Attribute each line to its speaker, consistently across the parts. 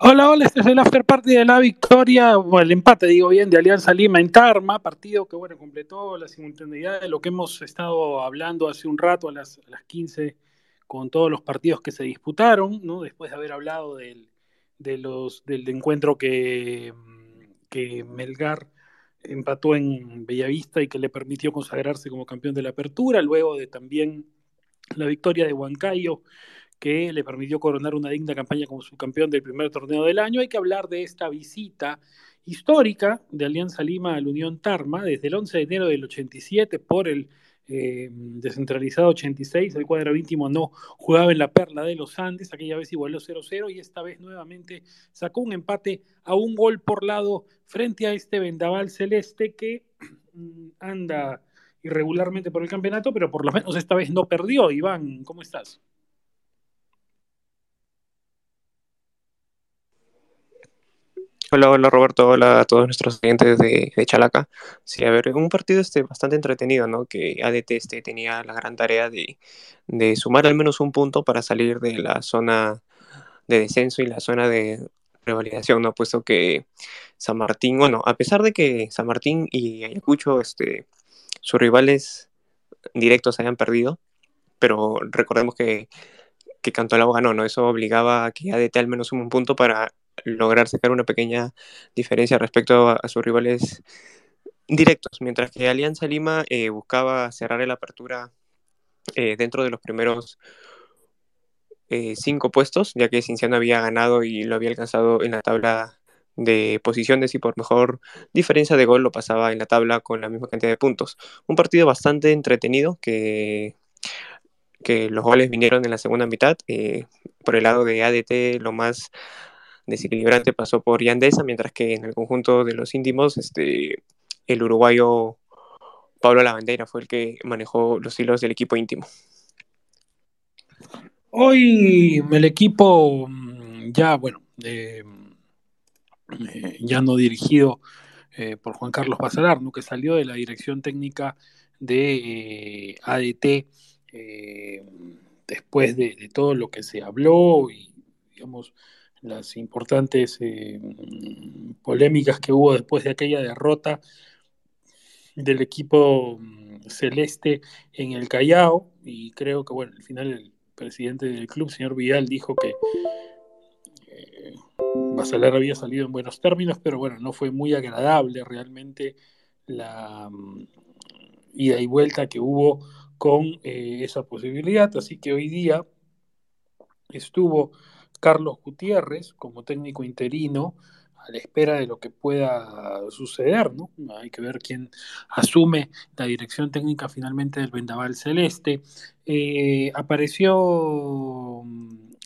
Speaker 1: Hola, hola, este es el after party de la victoria, o el empate, digo bien, de Alianza Lima en Tarma, partido que, bueno, completó la simultaneidad de lo que hemos estado hablando hace un rato a las, las 15 con todos los partidos que se disputaron, ¿no? Después de haber hablado del, del encuentro que, que Melgar empató en Bellavista y que le permitió consagrarse como campeón de la apertura, luego de también la victoria de Huancayo que le permitió coronar una digna campaña como subcampeón del primer torneo del año. Hay que hablar de esta visita histórica de Alianza Lima al Unión Tarma desde el 11 de enero del 87 por el eh, descentralizado 86. El cuadro íntimo no jugaba en la perla de los Andes, aquella vez igualó 0-0 y esta vez nuevamente sacó un empate a un gol por lado frente a este vendaval celeste que mm, anda irregularmente por el campeonato, pero por lo menos esta vez no perdió. Iván, ¿cómo estás?
Speaker 2: Hola, hola Roberto, hola a todos nuestros clientes de, de, Chalaca. Sí, a ver, un partido este, bastante entretenido, ¿no? Que ADT este, tenía la gran tarea de, de, sumar al menos un punto para salir de la zona de descenso y la zona de revalidación, ¿no? Puesto que San Martín, bueno, a pesar de que San Martín y Ayacucho, este, sus rivales directos hayan perdido, pero recordemos que, que Cantolao ganó, ¿no? Eso obligaba a que ADT al menos sume un punto para lograr sacar una pequeña diferencia respecto a, sus rivales directos, mientras que Alianza Lima eh, buscaba cerrar la apertura eh, dentro de los primeros eh, cinco puestos, ya que Cinciano había ganado y lo había alcanzado en la tabla de posiciones y por mejor diferencia de gol lo pasaba en la tabla con la misma cantidad de puntos. Un partido bastante entretenido que, que los goles vinieron en la segunda mitad. Por el lado de ADT lo más desequilibrante pasó por Yandesa, mientras que en el conjunto de los íntimos, este, el uruguayo Pablo Lavandera fue el que manejó los hilos del equipo íntimo.
Speaker 1: Hoy el equipo mm, ya, bueno, eh, eh, ya no dirigido eh, por Juan Carlos Basalar, ¿no? que salió de la dirección técnica de ADT después de, de, todo lo que se habló y, digamos, las importantes eh, polémicas que hubo después de aquella derrota del equipo mm, celeste en el Callao. Y creo que bueno, al final el presidente del club, señor Vidal, dijo que eh, Basalar había salido en buenos términos, pero bueno, no fue muy agradable realmente la um, ida y vuelta que hubo con eh, esa posibilidad, así que hoy día estuvo Carlos Gutiérrez como técnico interino a la espera de lo que pueda suceder, ¿no? Hay que ver quién asume la dirección técnica finalmente del Vendaval Celeste. Eh, apareció,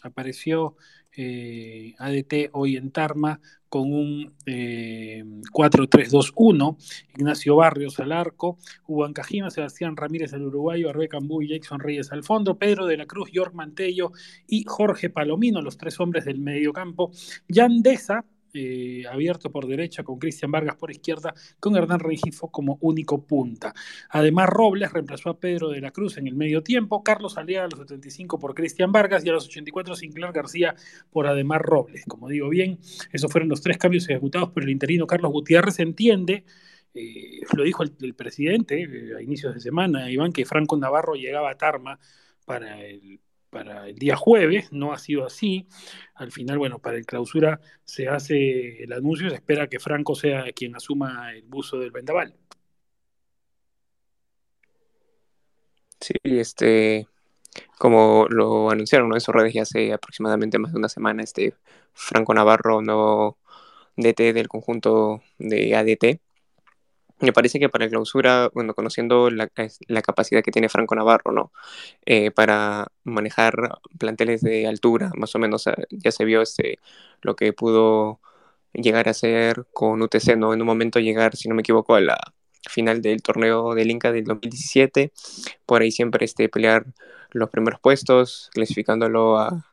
Speaker 1: apareció eh, ADT hoy en Tarma con un eh, 4-3-2-1, Ignacio Barrios al arco, Juan Cajima, Sebastián Ramírez el uruguayo, Arbe Cambú y Jackson Reyes al fondo, Pedro de la Cruz, York Mantello y Jorge Palomino, los tres hombres del medio campo, Yandesa, eh, abierto por derecha con Cristian Vargas por izquierda, con Hernán Regifo como único punta. Además, Robles reemplazó a Pedro de la Cruz en el medio tiempo, Carlos Aliaga a los 75 por Cristian Vargas y a los 84 Sinclair García por Además Robles. Como digo bien, esos fueron los tres cambios ejecutados por el interino Carlos Gutiérrez. Entiende, eh, lo dijo el, presidente eh, a inicios de semana, Iván, que Franco Navarro llegaba a Tarma para el para el día jueves, no ha sido así. Al final, bueno, para el clausura se hace el anuncio, se espera que Franco sea quien asuma el buzo del vendaval.
Speaker 2: Sí, este, como lo anunciaron ¿no? en sus redes ya hace aproximadamente más de una semana, este Franco Navarro, nuevo DT del conjunto de ADT, me parece que para la clausura, bueno, conociendo la, la, capacidad que tiene Franco Navarro, ¿no? Eh, para manejar planteles de altura, más o menos ya se vio este, lo que pudo llegar a ser con UTC, ¿no? En un momento llegar, si no me equivoco, a la final del torneo del Inca del 2017, por ahí siempre este, pelear los primeros puestos, clasificándolo a,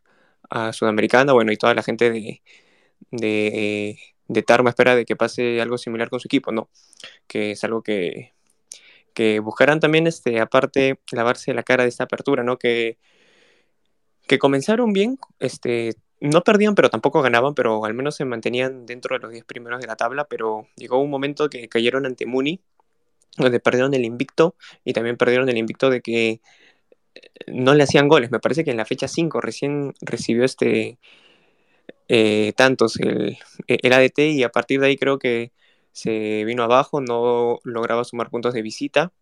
Speaker 2: Sudamericana, bueno, y toda la gente de, de Tarma espera de que pase algo similar con su equipo, ¿no? Que es algo que, que buscarán también, este, aparte, lavarse la cara de esta apertura, ¿no? Que, que comenzaron bien, este, no perdían, pero tampoco ganaban, pero al menos se mantenían dentro de los 10 primeros de la tabla, pero llegó un momento que cayeron ante Muni, donde perdieron el invicto y también perdieron el invicto de que no le hacían goles. Me parece que en la fecha 5 recién recibió este eh, tantos el, el, ADT y a partir de ahí creo que se vino abajo, no lograba sumar puntos de visita,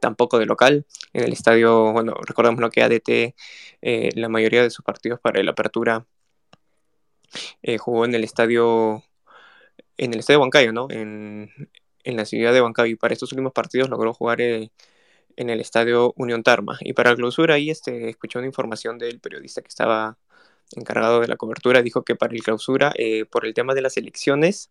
Speaker 2: tampoco de local. En el estadio, bueno, recordamos lo que ADT, eh, la mayoría de sus partidos para la apertura eh, jugó en el estadio, en el estadio Huancayo, ¿no? En, en, la ciudad de Huancayo y para estos últimos partidos logró jugar en el estadio Unión Tarma. Y para clausura ahí este, escuché una información del periodista que estaba encargado de la cobertura, dijo que para el clausura, eh, por el tema de las elecciones,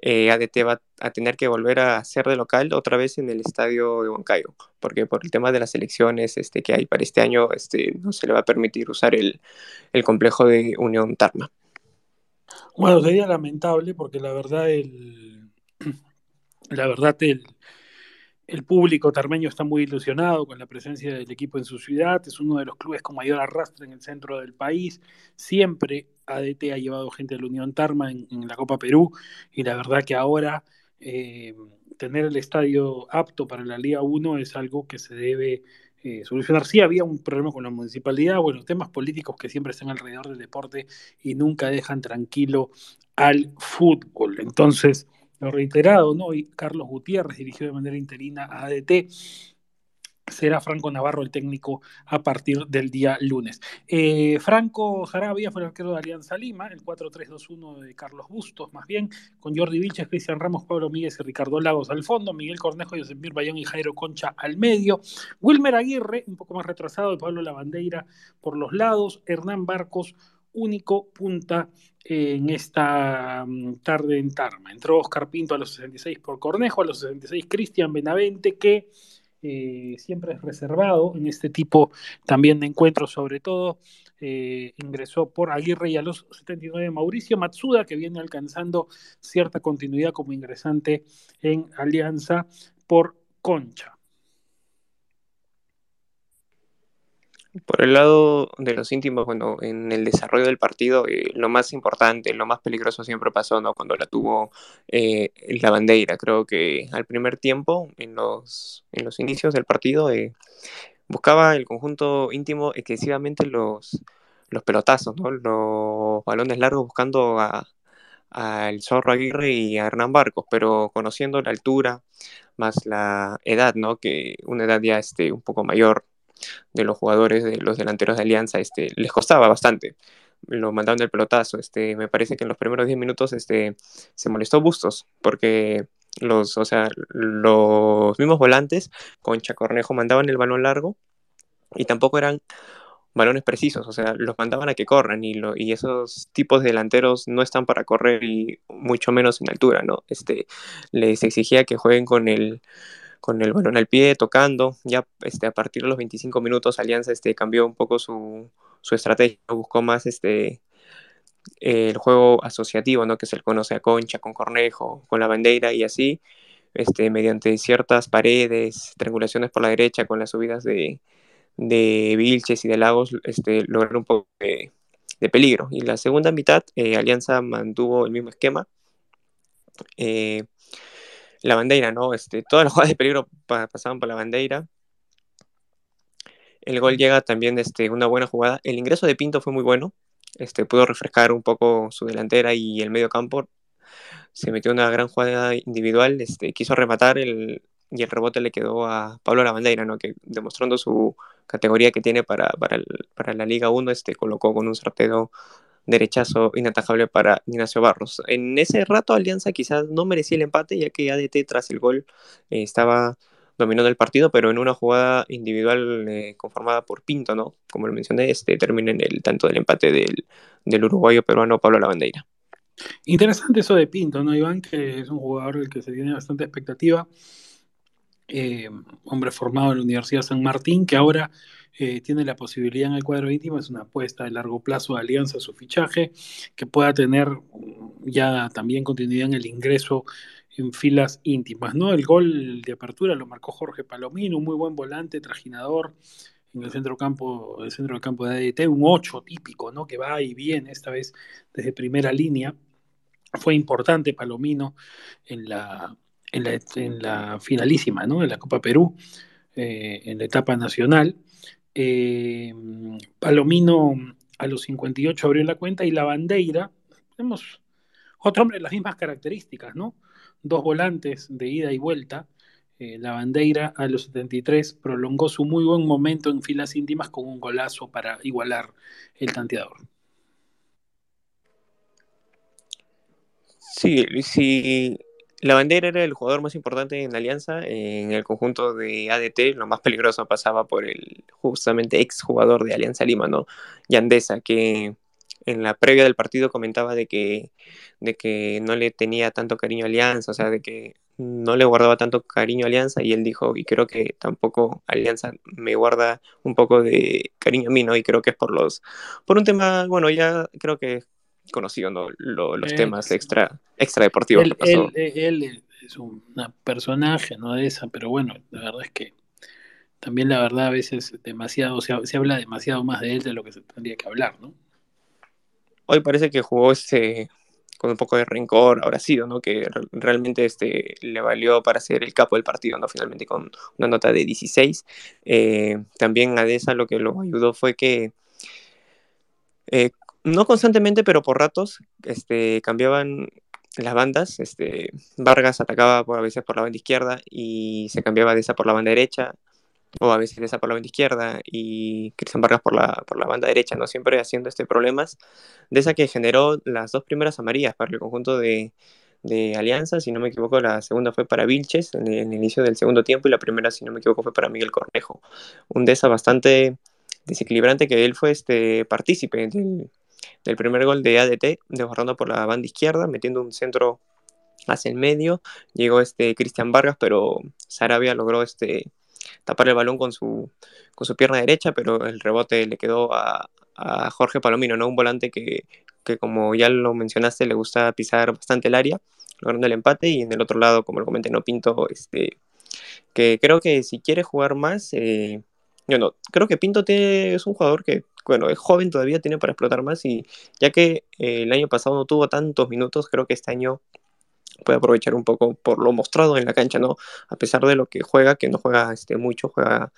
Speaker 2: eh, ADT va a tener que volver a ser de local otra vez en el estadio de Huancayo, porque por el tema de las elecciones este, que hay para este año, este, no se le va a permitir usar el, el complejo de Unión Tarma.
Speaker 1: Bueno, sería lamentable porque la verdad el, la verdad el, el público tarmeño está muy ilusionado con la presencia del equipo en su ciudad, es uno de los clubes con mayor arrastre en el centro del país, siempre ADT ha llevado gente de la Unión Tarma en, la Copa Perú y la verdad que ahora eh, tener el estadio apto para la Liga 1 es algo que se debe eh, solucionar. Sí había un problema con la municipalidad, bueno, temas políticos que siempre están alrededor del deporte y nunca dejan tranquilo al fútbol. Entonces, lo reiterado, ¿no? Y Carlos Gutiérrez dirigió de manera interina a ADT. Será Franco Navarro el técnico a partir del día lunes. Eh, Franco Jarabia fue el arquero de Alianza Lima, el 4-3-2-1 de Carlos Bustos, más bien, con Jordi Vilches, Cristian Ramos, Pablo Míguez y Ricardo Lagos al fondo, Miguel Cornejo, Yosemir Bayón y Jairo Concha al medio, Wilmer Aguirre, un poco más retrasado, y Pablo Lavandeira por los lados, Hernán Barcos, único punta en esta mm, tarde en Tarma. Entró Oscar Pinto a los 66 por Cornejo, a los 66 Cristian Benavente, que eh, siempre es reservado en este tipo también de encuentros, sobre todo. Eh, ingresó por Aguirre y a los 79 Mauricio Matsuda, que viene alcanzando cierta continuidad como ingresante en Alianza por Concha.
Speaker 2: Por el lado de los íntimos, bueno, en el desarrollo del partido, eh, lo más importante, lo más peligroso siempre pasó, ¿no? Cuando la tuvo eh, la bandera. Creo que al primer tiempo, en los, en los inicios del partido, eh, buscaba el conjunto íntimo excesivamente los, los pelotazos, ¿no? Los balones largos buscando a, al Zorro Aguirre y a Hernán Barcos, pero conociendo la altura más la edad, ¿no? Que una edad ya este, un poco mayor de los jugadores, de los delanteros de Alianza, este, les costaba bastante. Lo mandaron del pelotazo. Este, me parece que en los primeros 10 minutos este, se molestó Bustos, porque los, o sea, los mismos volantes, Concha Cornejo, mandaban el balón largo y tampoco eran balones precisos, o sea, los mandaban a que corran y, y esos tipos de delanteros no están para correr y mucho menos en altura, ¿no? Este, les exigía que jueguen con el, con el balón al pie, tocando. Ya este, a partir de los 25 minutos Alianza este, cambió un poco su, su estrategia, buscó más este, el juego asociativo, ¿no? que se le conoce a Concha, con Cornejo, con la bandera y así, este, mediante ciertas paredes, triangulaciones por la derecha, con las subidas de, de Vilches y de Lagos, este, lograr un poco de, peligro. Y la segunda mitad, eh, Alianza mantuvo el mismo esquema. Eh, la bandera, ¿no? Este, todas las jugadas de peligro pasaban por la bandera. El gol llega también este, una buena jugada. El ingreso de Pinto fue muy bueno. Este, pudo refrescar un poco su delantera y el medio campo. Se metió una gran jugada individual. Este, quiso rematar el, y el rebote le quedó a Pablo Lavandeira, ¿no? que demostrando su categoría que tiene para, para, para la Liga 1, este, colocó con un sorteo derechazo inatajable para Ignacio Barros. En ese rato Alianza quizás no merecía el empate, ya que ADT tras el gol eh, estaba dominando el partido, pero en una jugada individual eh, conformada por Pinto, ¿no? Como lo mencioné, este termina en el tanto del empate del, del uruguayo peruano Pablo Lavandeira.
Speaker 1: Interesante eso de Pinto, ¿no, Iván? Que es un jugador del que se tiene bastante expectativa. Eh, hombre formado en la Universidad San Martín, que ahora eh, tiene la posibilidad en el cuadro íntimo, es una apuesta de largo plazo de Alianza su fichaje, que pueda tener mm, ya también continuidad en el ingreso en filas íntimas, ¿no? El gol de apertura lo marcó Jorge Palomino, un muy buen volante, trajinador, en el centro campo, el centro del campo de ADT, un 8 típico, ¿no? Que va y viene, esta vez desde primera línea. Fue importante Palomino en la, en la, en la finalísima, ¿no? En la Copa Perú, eh, en la etapa nacional. Eh, Palomino a los 58 abrió la cuenta y la bandera, tenemos otro hombre de las mismas características, ¿no? Dos volantes de ida y vuelta. Eh, la bandera a los 73 prolongó su muy buen momento en filas íntimas con un golazo para igualar el tanteador.
Speaker 2: Sí, sí, la bandera era el jugador más importante en Alianza. En el conjunto de ADT, lo más peligroso pasaba por el justamente ex jugador de Alianza Lima, ¿no? Yandesa, que en la previa del partido comentaba de que, de que no le tenía tanto cariño a Alianza, o sea, de que no le guardaba tanto cariño a Alianza y él dijo, y creo que tampoco Alianza me guarda un poco de cariño a mí, ¿no? Y creo que es por los, por un tema, bueno, ya creo que conocido ¿no? los temas extra, extra deportivos
Speaker 1: él, que pasó. Él, es un personaje, ¿no? De esa, pero bueno, la verdad es que también la verdad a veces demasiado, se, se habla demasiado más de él de lo que se tendría que hablar, ¿no?
Speaker 2: Hoy parece que jugó este con un poco de rencor, ahora sido, ¿no? Que realmente este, le valió para ser el capo del partido, ¿no? Finalmente con una nota de 16. Eh, también a Deza lo que lo ayudó fue que eh, no constantemente, pero por ratos, este, cambiaban las bandas. Este, Vargas atacaba por, a veces por la banda izquierda y se cambiaba de esa por la banda derecha, o a veces de esa por la banda izquierda y Cristian Vargas por la, por la banda derecha, ¿no? Siempre haciendo este problemas de esa que generó las dos primeras amarillas para el conjunto de, de Alianza, si no me equivoco, la segunda fue para Vilches en el, inicio del segundo tiempo y la primera, si no me equivoco, fue para Miguel Cornejo. Un de esa bastante desequilibrante que él fue este partícipe del, del primer gol de ADT, desbordando por la banda izquierda, metiendo un centro hacia el medio. Llegó este Cristian Vargas, pero Sarabia logró este, tapar el balón con su, con su pierna derecha, pero el rebote le quedó a, Jorge Palomino, ¿no? Un volante que, que, como ya lo mencionaste, le gusta pisar bastante el área, logrando el empate. Y en el otro lado, como lo comenté, no Pinto, este, que creo que si quiere jugar más, eh, yo no, creo que Pinto es un jugador que bueno, es joven todavía, tiene para explotar más y ya que eh, el año pasado no tuvo tantos minutos, creo que este año puede aprovechar un poco por lo mostrado en la cancha, ¿no? A pesar de lo que juega, que no juega este, mucho, juega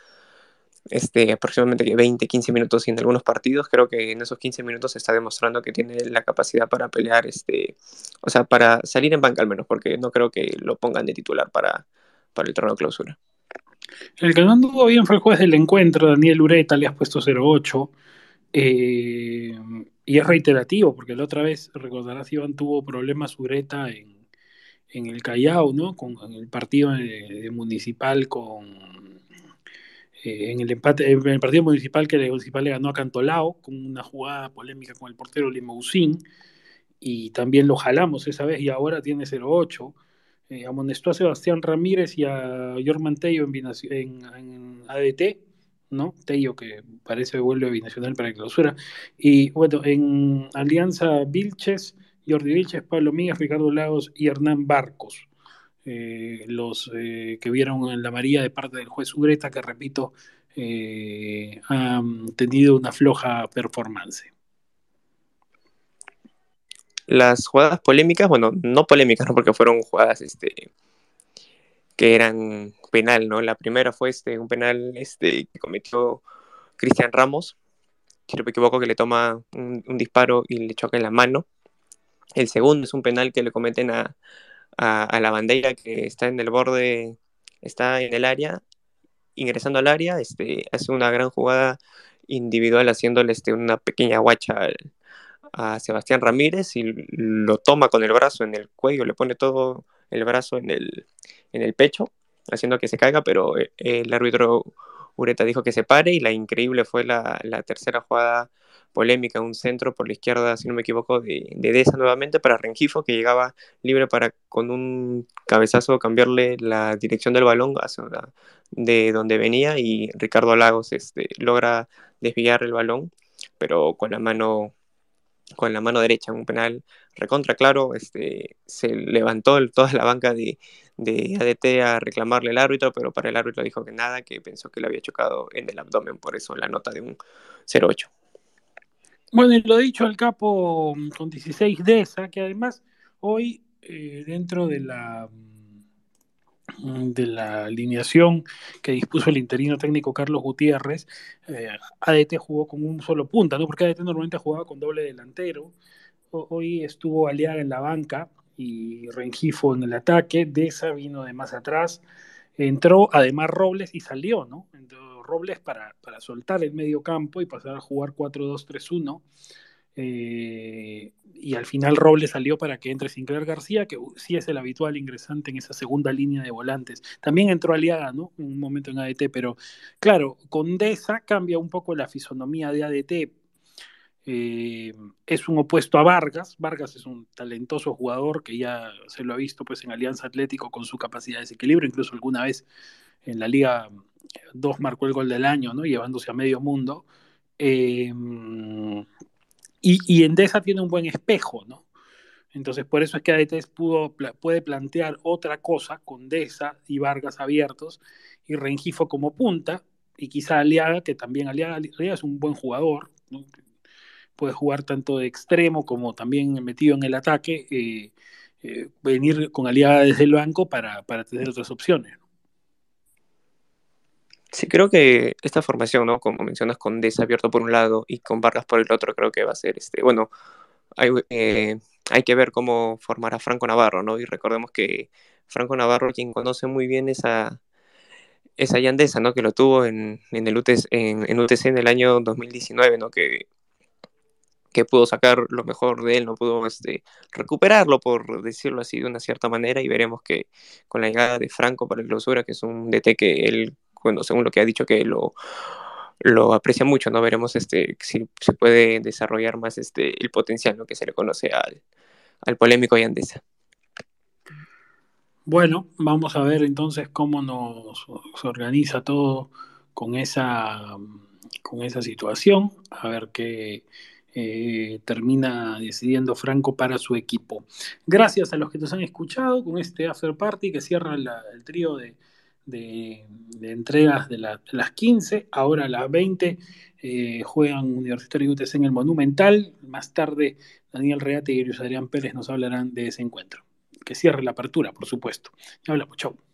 Speaker 2: este, aproximadamente 20, 15 minutos en algunos partidos, creo que en esos 15 minutos está demostrando que tiene la capacidad para pelear, este, o sea, para salir en banca al menos, porque no creo que lo pongan de titular para, para el torneo de clausura.
Speaker 1: El que no anduvo bien fue el juez del encuentro, Daniel Ureta, le has puesto 0-8. Eh, y es reiterativo, porque la otra vez, recordarás, Iván tuvo problemas Ureta en, en el Callao, ¿no? Con, el partido municipal con. Eh, en el empate, en el partido municipal que el municipal le ganó a Cantolao, con una jugada polémica con el portero Limousin, y también lo jalamos esa vez y ahora tiene 0-8. Eh, amonestó a Sebastián Ramírez y a Jorman Tello en ADT ¿no? Tello, que parece que vuelve a Binacional para clausura. Y bueno, en Alianza Vilches, Jordi Vilches, Pablo Míguez, Ricardo Lagos y Hernán Barcos. Eh, los eh, que vieron en la María de parte del juez Ugreta, que repito, eh, han tenido una floja performance.
Speaker 2: Las jugadas polémicas, bueno, no polémicas, ¿no? porque fueron jugadas este, que eran penal, ¿no? La primera fue este, un penal este, que cometió Cristian Ramos, si no me equivoco, que le toma un, disparo y le choca en la mano. El segundo es un penal que le cometen a, la bandera que está en el borde, está en el área, ingresando al área, este, hace una gran jugada individual haciéndole este, una pequeña guacha a Sebastián Ramírez y lo toma con el brazo en el cuello, le pone todo el brazo en el, en el pecho, haciendo que se caiga, pero eh, el árbitro Ureta dijo que se pare y la increíble fue la, tercera jugada polémica, un centro por la izquierda, si no me equivoco, de, de Deza nuevamente para Rengifo, que llegaba libre para con un cabezazo cambiarle la dirección del balón hacia de donde venía y Ricardo Lagos este, logra desviar el balón, pero con la mano con la mano derecha, un penal recontra claro, este, se levantó toda la banca de, de ADT a reclamarle al árbitro, pero para el árbitro dijo que nada, que pensó que le había chocado en el abdomen, por eso la nota de un 0-8.
Speaker 1: Bueno, y lo dicho al capo mm, con 16 de esa, que además hoy eh, dentro de la mm, de la alineación que dispuso el interino técnico Carlos Gutiérrez, eh, ADT jugó con un solo punta, ¿no? Porque ADT normalmente jugaba con doble delantero. Hoy estuvo Aliaga en la banca y Rengifo en el ataque. Deza vino de más atrás. Entró además Robles y salió, ¿no? Robles para, para soltar el medio campo y pasar a jugar 4-2-3-1. Eh, y al final Robles salió para que entre Sinclair García, que sí es el habitual ingresante en esa segunda línea de volantes. También entró Aliaga, ¿no? Un momento en ADT, pero claro, con Deza cambia un poco la fisonomía de ADT. Eh, es un opuesto a Vargas. Vargas es un talentoso jugador que ya se lo ha visto pues, en Alianza Atlético con su capacidad de desequilibrio, incluso alguna vez en la Liga 2 marcó el gol del año, ¿no? llevándose a medio mundo. Eh, y, y, Endesa tiene un buen espejo, ¿no? Entonces, por eso es que ADT pudo, puede plantear otra cosa con Deza y Vargas abiertos y Rengifo como punta, y quizá Aliaga, que también Aliaga, es un buen jugador, puede jugar tanto de extremo como también metido en el ataque, eh, eh, venir con Aliaga desde el banco para, para tener otras opciones.
Speaker 2: Sí, creo que esta formación, ¿no? Como mencionas, con desabierto por un lado y con Vargas por el otro, creo que va a ser, este, bueno, hay, eh, hay que ver cómo formará Franco Navarro, ¿no? Y recordemos que Franco Navarro, quien conoce muy bien esa, esa Yandesa, ¿no? Que lo tuvo en, en el UTC, en, en, UTC en el año 2019, ¿no? Que, que pudo sacar lo mejor de él, no pudo este, recuperarlo, por decirlo así, de una cierta manera, y veremos que con la llegada de Franco para el clausura, que es un DT que él bueno, según lo que ha dicho que lo, lo aprecia mucho, ¿no? Veremos este, si se puede desarrollar más este, el potencial ¿no? que se le conoce al, al polémico Yandesa.
Speaker 1: Bueno, vamos a ver entonces cómo nos se organiza todo con esa, con esa situación, a ver qué eh, termina decidiendo Franco para su equipo. Gracias a los que nos han escuchado con este after party que cierra el trío de, entregas de, las 15, ahora a las 20 eh, juegan Universitario UTC en el Monumental, más tarde Daniel Reate y Luis Adrián Pérez nos hablarán de ese encuentro. Que cierre la apertura, por supuesto. Ya hablamos, chau.